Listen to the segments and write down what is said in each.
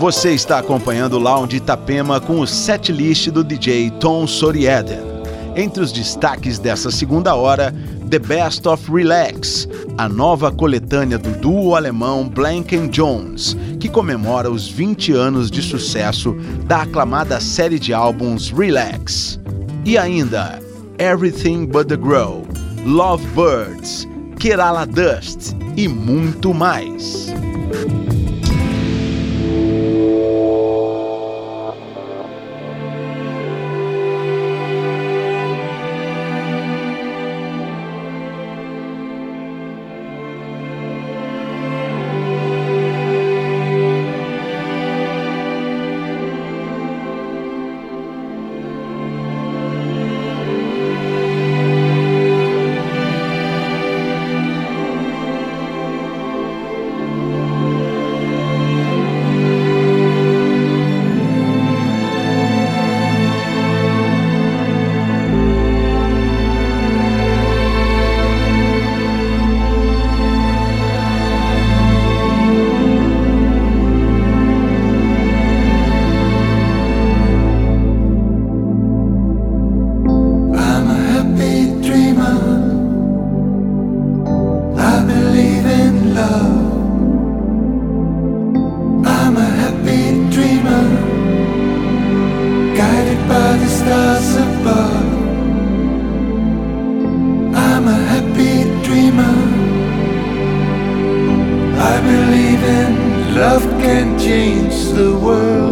Você está acompanhando o Lounge Itapema com o setlist do DJ Tom Sorieden. Entre os destaques dessa segunda hora, The Best of Relax, a nova coletânea do duo alemão Blank Jones, que comemora os 20 anos de sucesso da aclamada série de álbuns Relax. E ainda Everything But The Grow, Love Birds, Kerala Dust e muito mais. the world.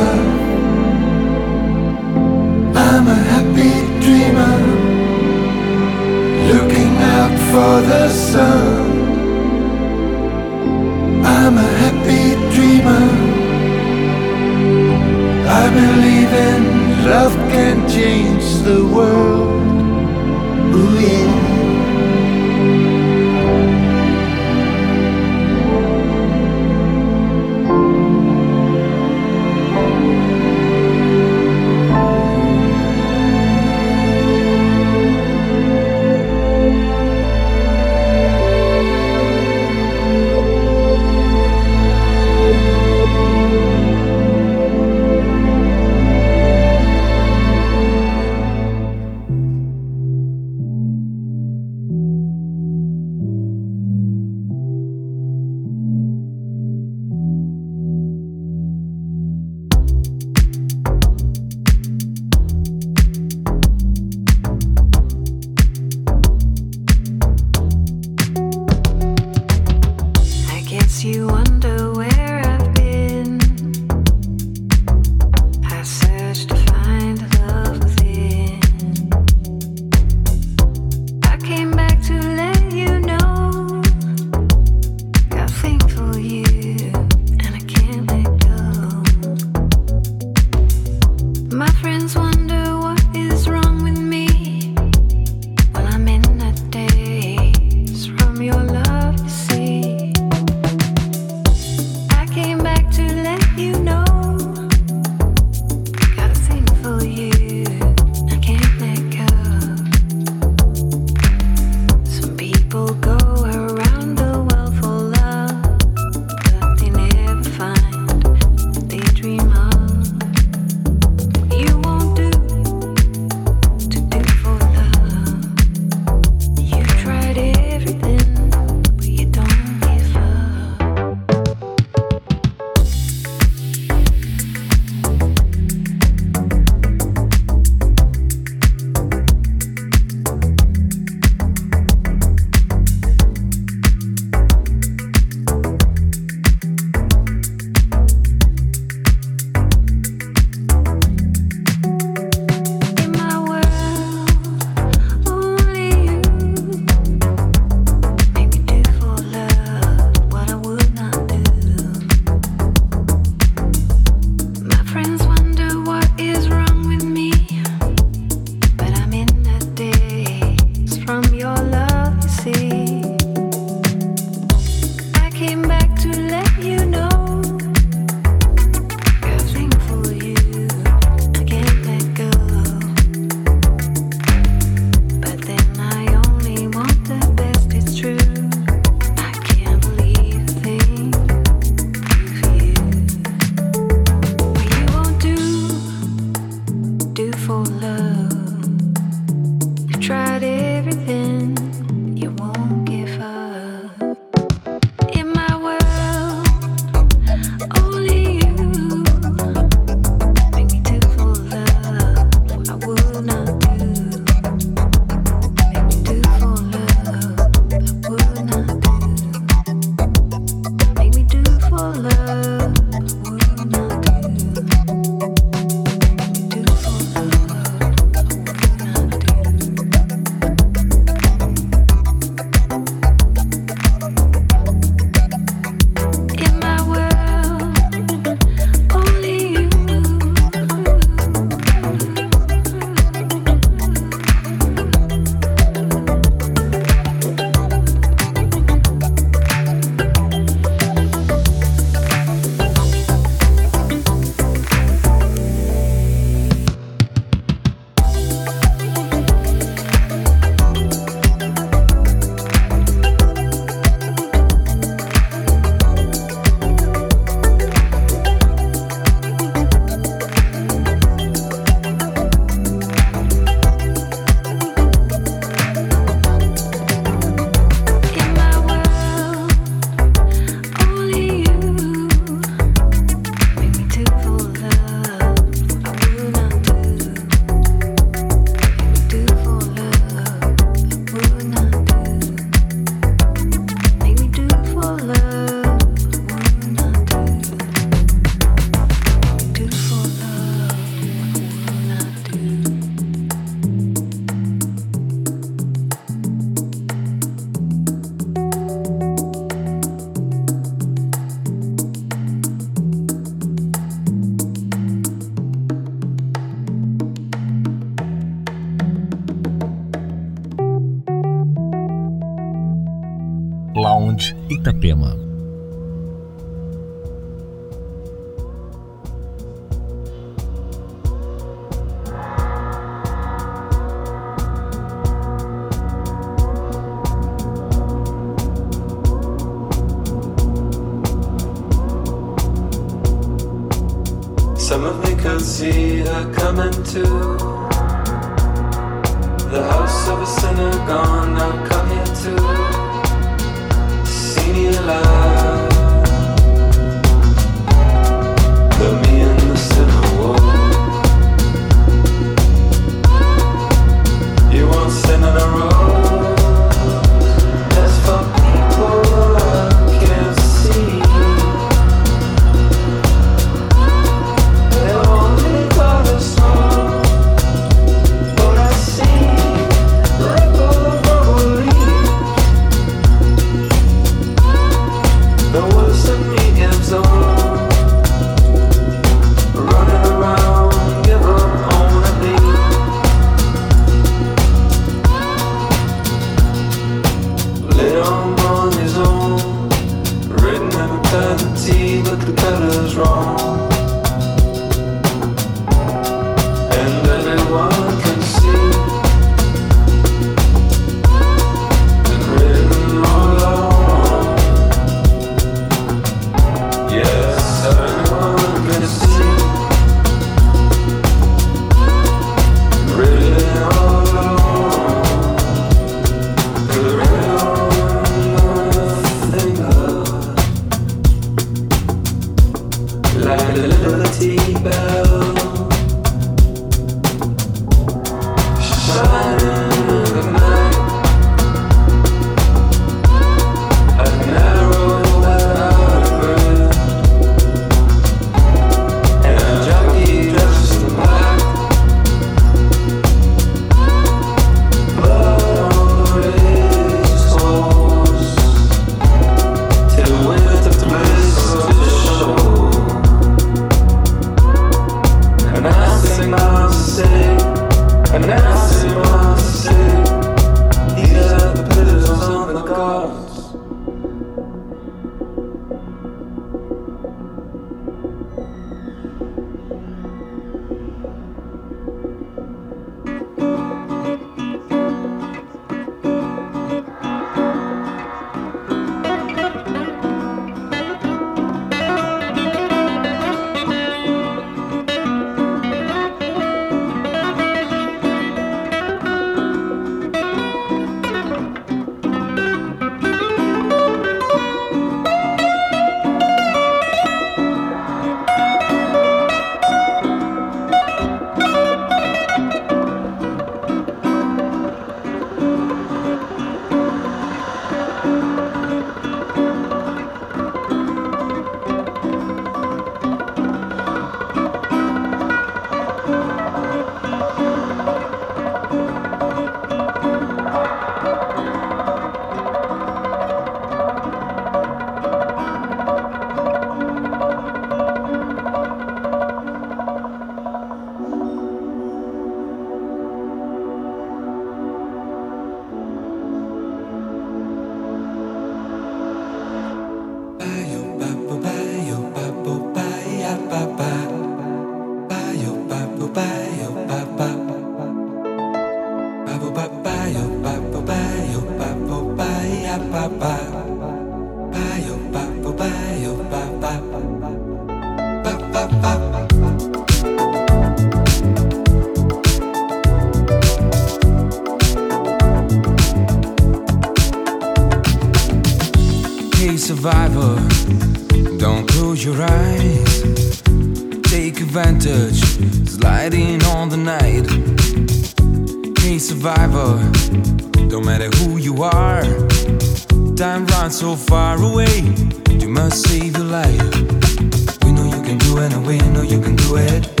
You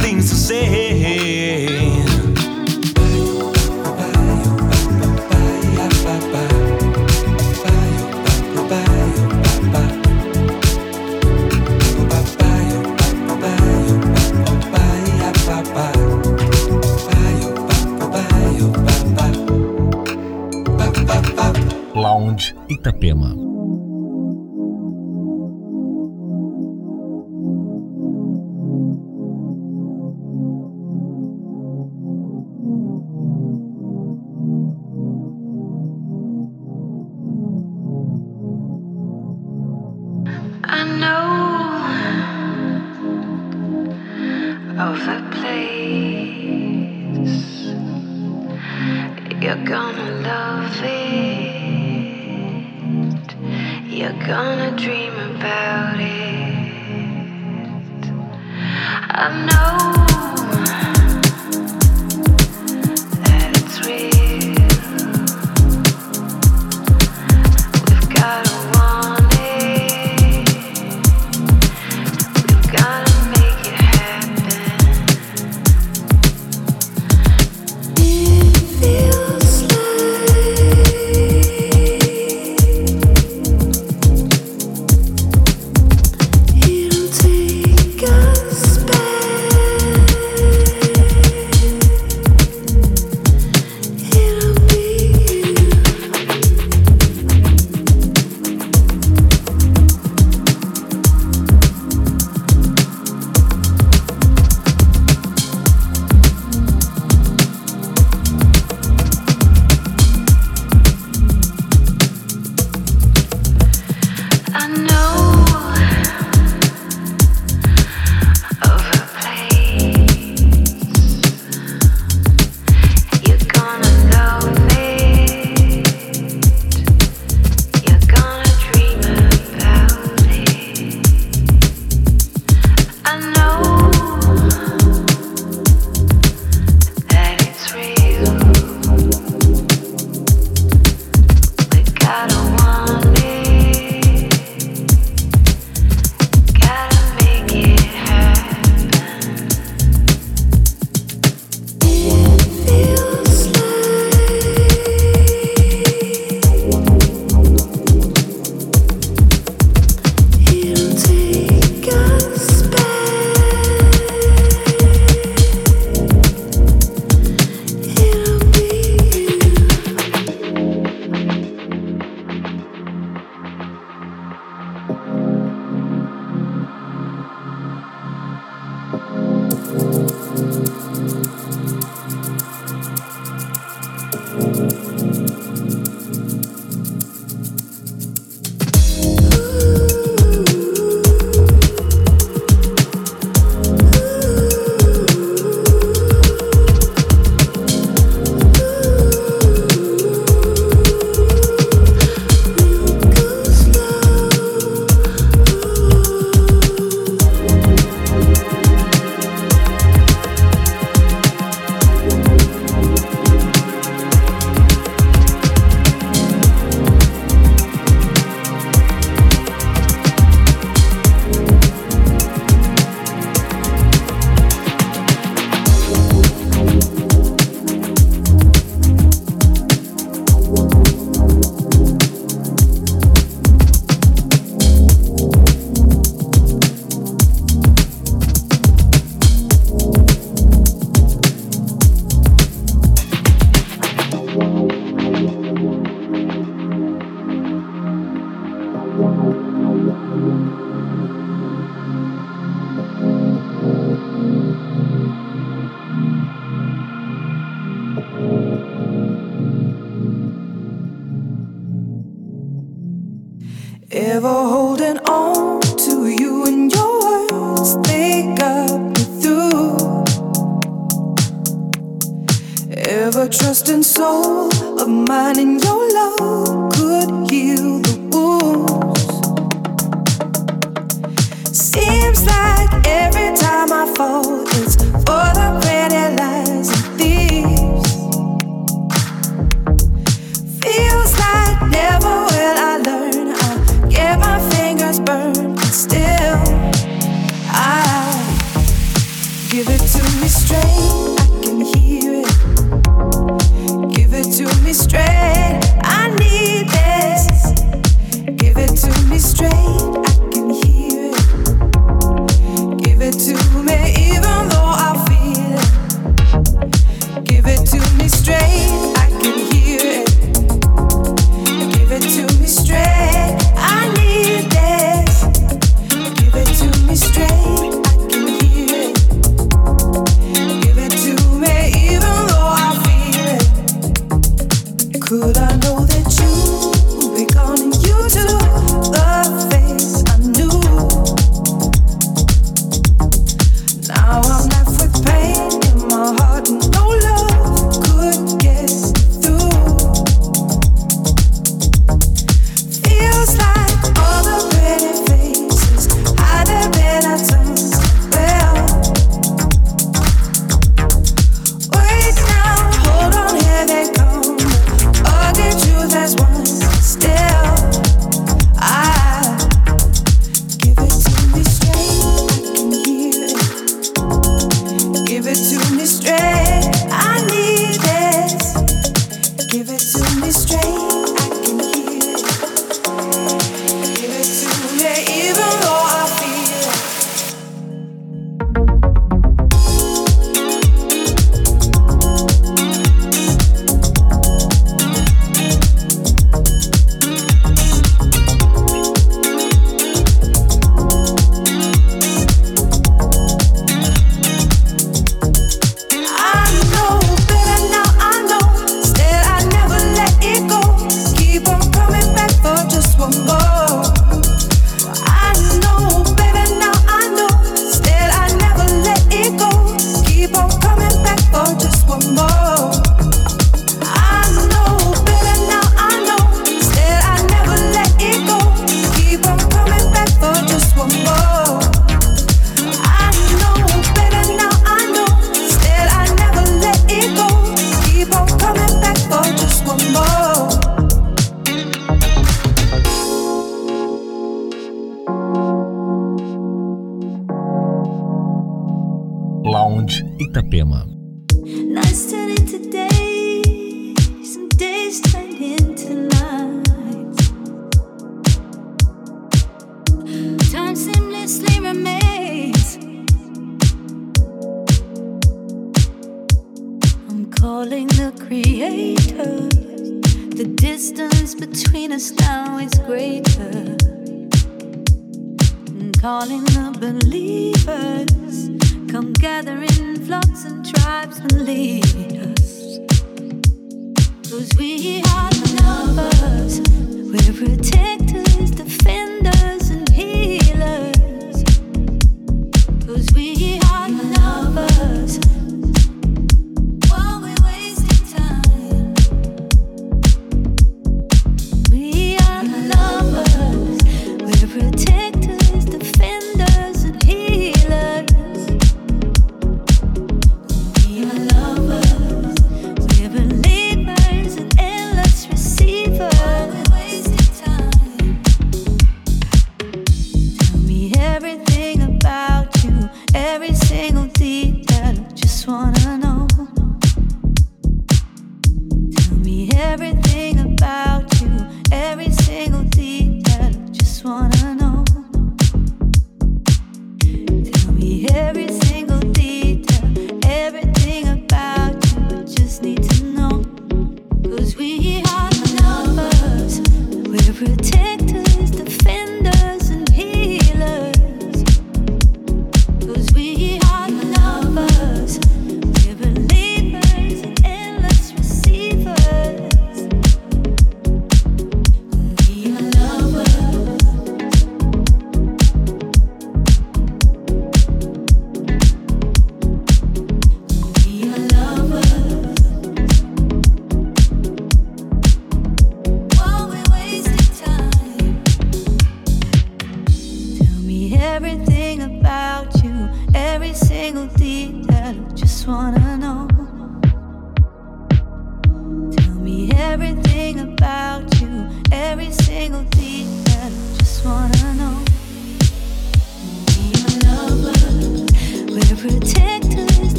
things to say. Itapema.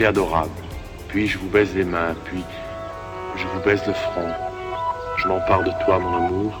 Adorable. Puis je vous baise les mains, puis je vous baise le front. Je m'empare de toi, mon amour.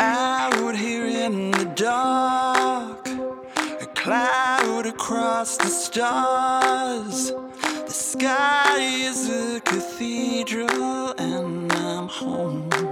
Out here in the dark, a cloud across the stars. The sky is a cathedral, and I'm home.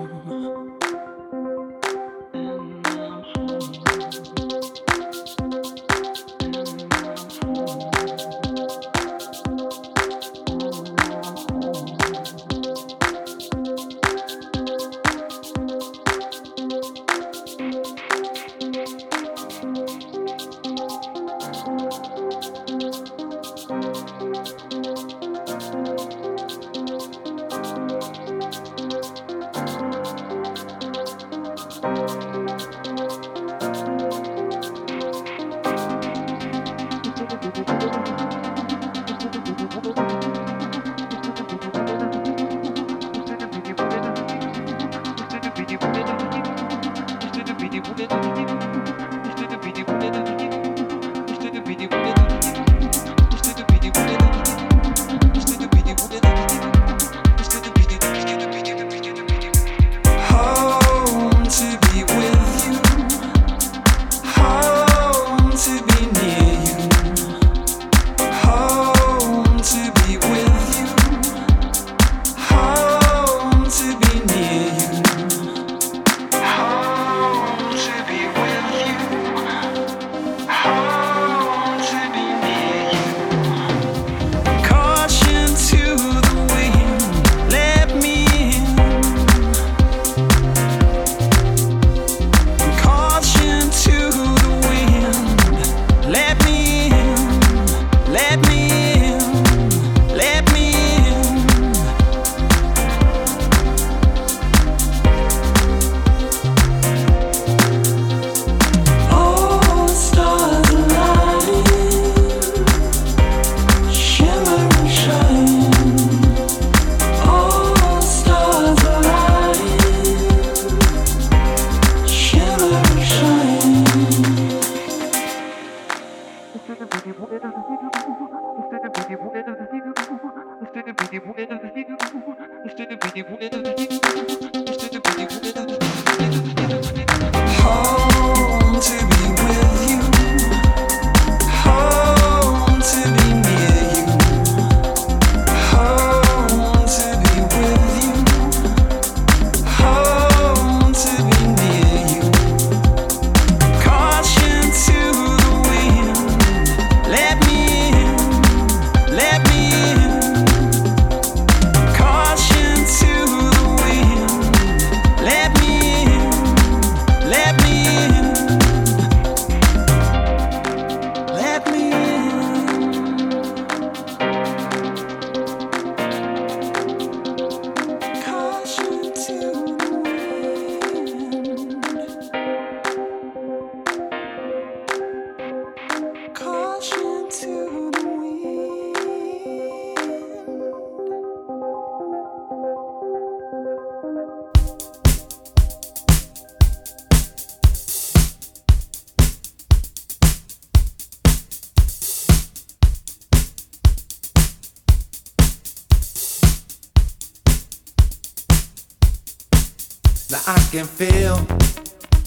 Now I can feel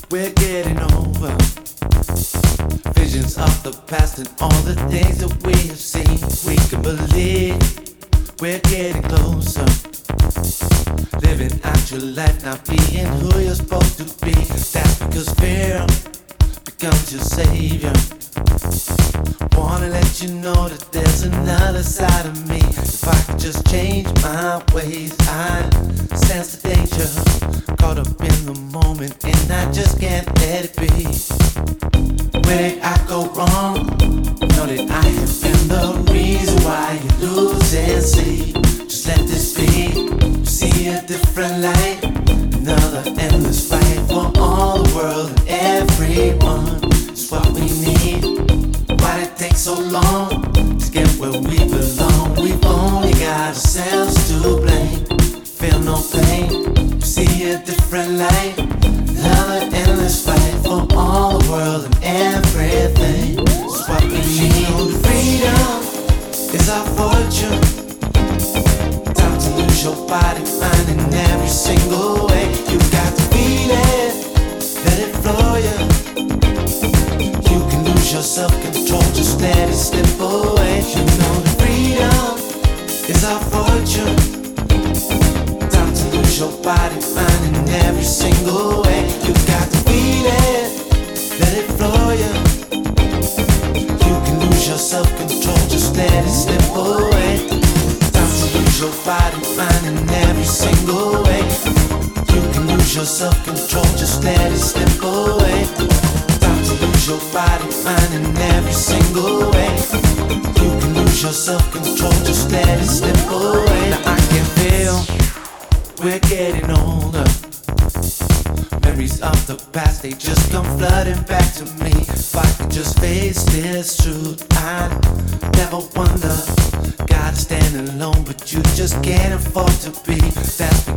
we're getting over visions of the past and all the things that we have seen. We can believe we're getting closer. Living out your life, not being who you're supposed to be. That's because fear becomes your savior. Wanna let you know that there's another side of me. If I could just change my ways, I sense the danger caught up in the moment and I just can't let it be. Where did I go wrong? Know that I have been the reason why you lose and sleep. Just let this be. See a different light. Another endless fight for all the world and everyone. It's what we need. Why did it take so long to get where we belong? We've only got ourselves to blame. different light. self-control, just let it slip away. Time to lose your fight and find in every single way. You can lose your self-control, just let it slip away. Time to lose your fight and find in every single way. You can lose your self-control, just let it slip away. Now I can feel we're getting older. Memories of the past, they just come flooding back to me. If I could just face this truth, you just can't afford to be. That's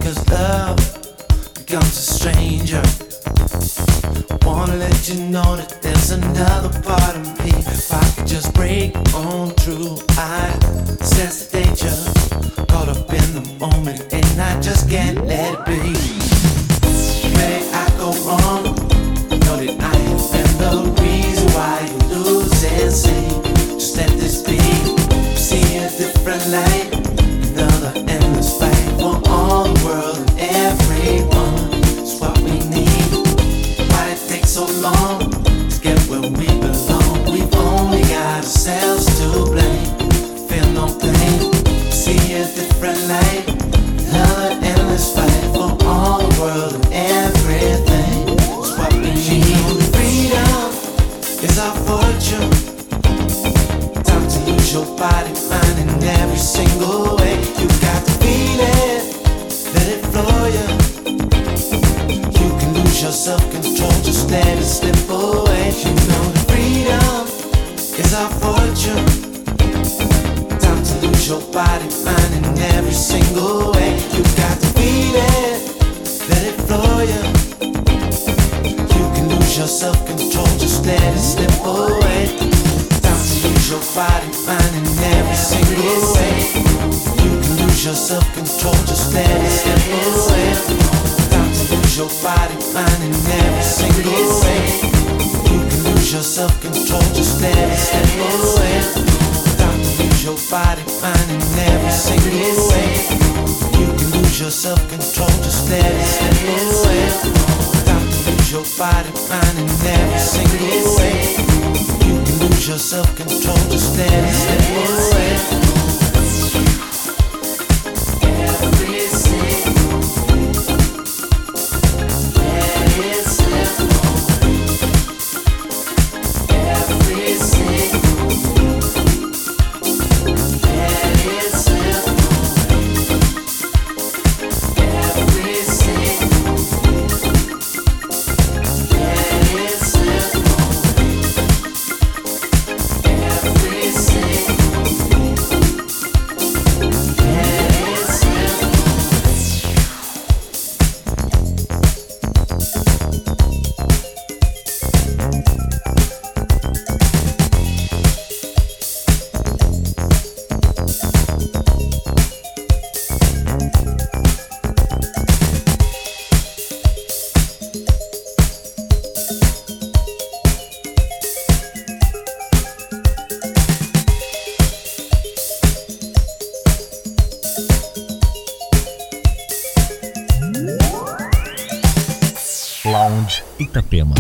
Lounge Itapema.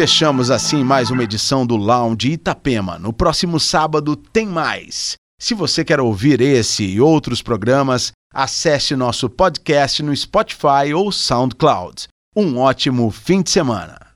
Fechamos assim mais uma edição do Lounge Itapema. No próximo sábado tem mais. Se você quer ouvir esse e outros programas, acesse nosso podcast no Spotify ou SoundCloud. Um ótimo fim de semana.